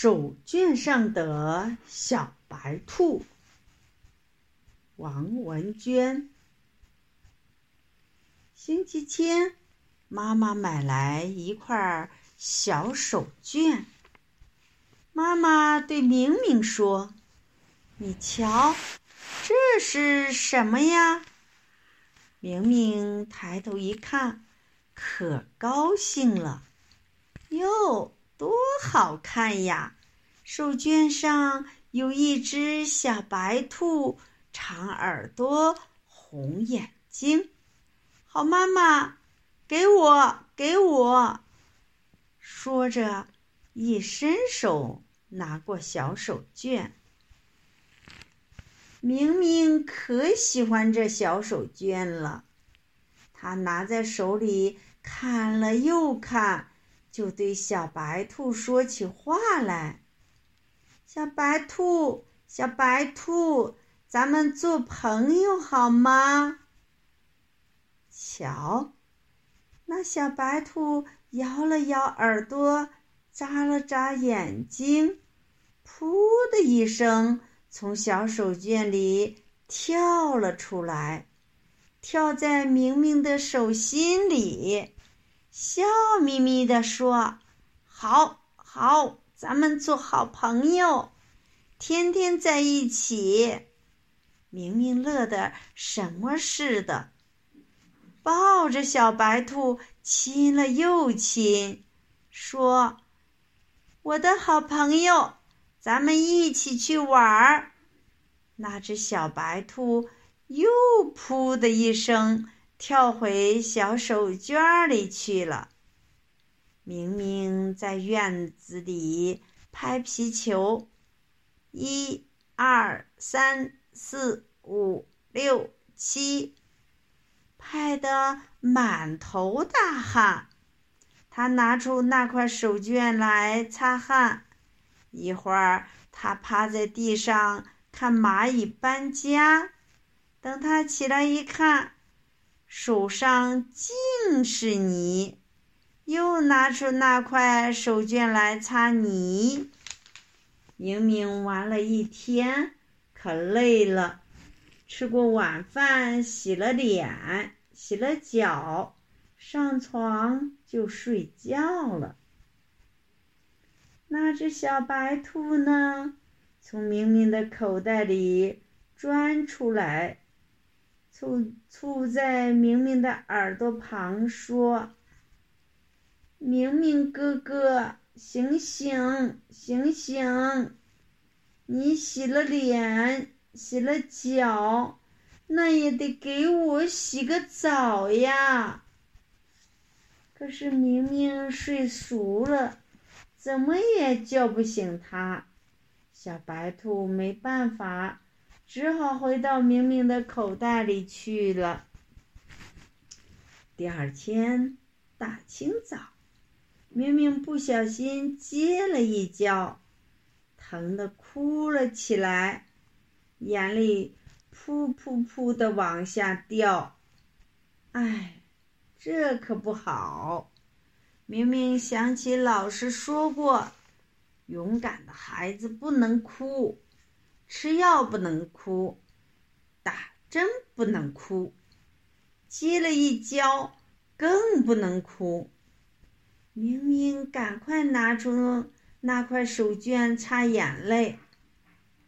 手绢上的小白兔，王文娟。星期天，妈妈买来一块小手绢。妈妈对明明说：“你瞧，这是什么呀？”明明抬头一看，可高兴了。哟！多好看呀！手绢上有一只小白兔，长耳朵，红眼睛。好妈妈，给我，给我！说着，一伸手拿过小手绢。明明可喜欢这小手绢了，他拿在手里看了又看。就对小白兔说起话来：“小白兔，小白兔，咱们做朋友好吗？”瞧，那小白兔摇了摇耳朵，眨了眨眼睛，噗的一声从小手绢里跳了出来，跳在明明的手心里。笑眯眯地说：“好好，咱们做好朋友，天天在一起。”明明乐得什么似的，抱着小白兔亲了又亲，说：“我的好朋友，咱们一起去玩儿。”那只小白兔又噗的一声。跳回小手绢里去了。明明在院子里拍皮球，一、二、三、四、五、六、七，拍得满头大汗。他拿出那块手绢来擦汗，一会儿他趴在地上看蚂蚁搬家。等他起来一看。手上尽是泥，又拿出那块手绢来擦泥。明明玩了一天，可累了，吃过晚饭，洗了脸，洗了脚，上床就睡觉了。那只小白兔呢？从明明的口袋里钻出来。凑凑在明明的耳朵旁说：“明明哥哥，醒醒，醒醒！你洗了脸，洗了脚，那也得给我洗个澡呀。”可是明明睡熟了，怎么也叫不醒他。小白兔没办法。只好回到明明的口袋里去了。第二天大清早，明明不小心接了一跤，疼得哭了起来，眼泪噗噗噗的往下掉。哎，这可不好！明明想起老师说过，勇敢的孩子不能哭。吃药不能哭，打针不能哭，接了一跤更不能哭。明明赶快拿出那块手绢擦眼泪，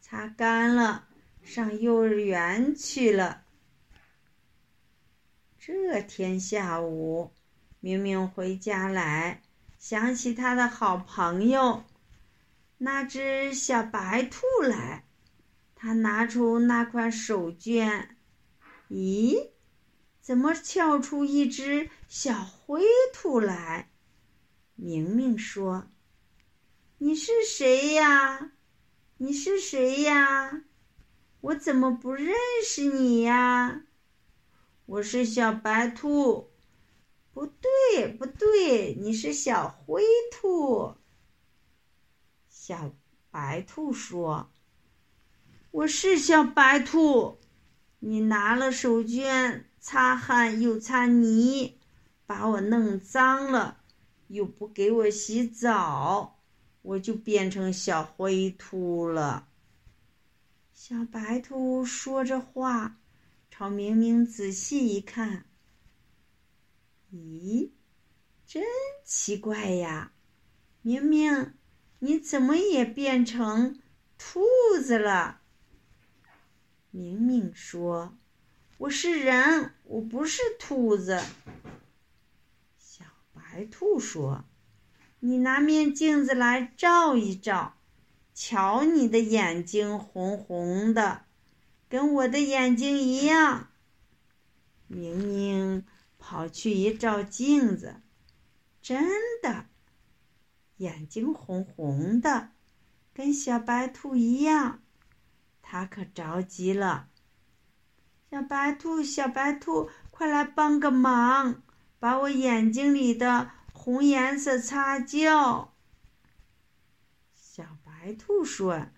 擦干了，上幼儿园去了。这天下午，明明回家来，想起他的好朋友，那只小白兔来。他拿出那块手绢，咦，怎么跳出一只小灰兔来？明明说：“你是谁呀？你是谁呀？我怎么不认识你呀？”我是小白兔。不对，不对，你是小灰兔。小白兔说。我是小白兔，你拿了手绢擦汗又擦泥，把我弄脏了，又不给我洗澡，我就变成小灰兔了。小白兔说着话，朝明明仔细一看，咦，真奇怪呀！明明，你怎么也变成兔子了？明明说：“我是人，我不是兔子。”小白兔说：“你拿面镜子来照一照。”瞧，你的眼睛红红的，跟我的眼睛一样。明明跑去一照镜子，真的，眼睛红红的，跟小白兔一样。他可着急了。小白兔，小白兔，快来帮个忙，把我眼睛里的红颜色擦掉。小白兔说：“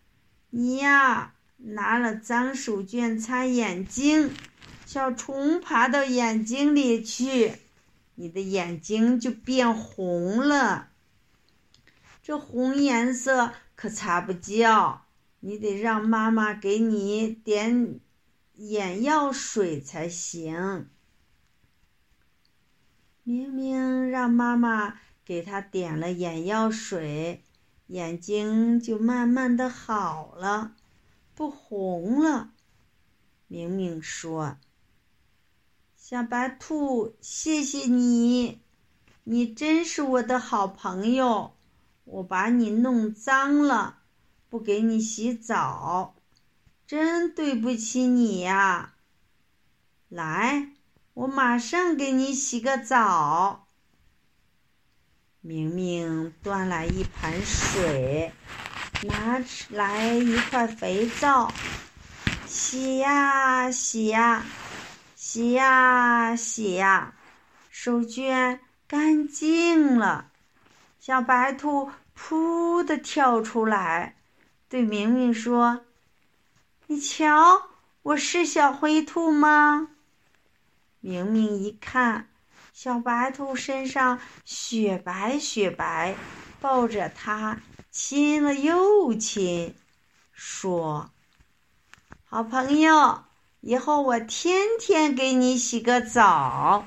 你呀，拿了脏手绢擦眼睛，小虫爬到眼睛里去，你的眼睛就变红了。这红颜色可擦不掉，你得让妈妈给你点眼药水才行。明明让妈妈给他点了眼药水。”眼睛就慢慢的好了，不红了。明明说：“小白兔，谢谢你，你真是我的好朋友。我把你弄脏了，不给你洗澡，真对不起你呀。来，我马上给你洗个澡。”明明端来一盘水，拿来一块肥皂，洗呀洗呀，洗呀洗呀，手绢干净了。小白兔噗的跳出来，对明明说：“你瞧，我是小灰兔吗？”明明一看。小白兔身上雪白雪白，抱着它亲了又亲，说：“好朋友，以后我天天给你洗个澡。”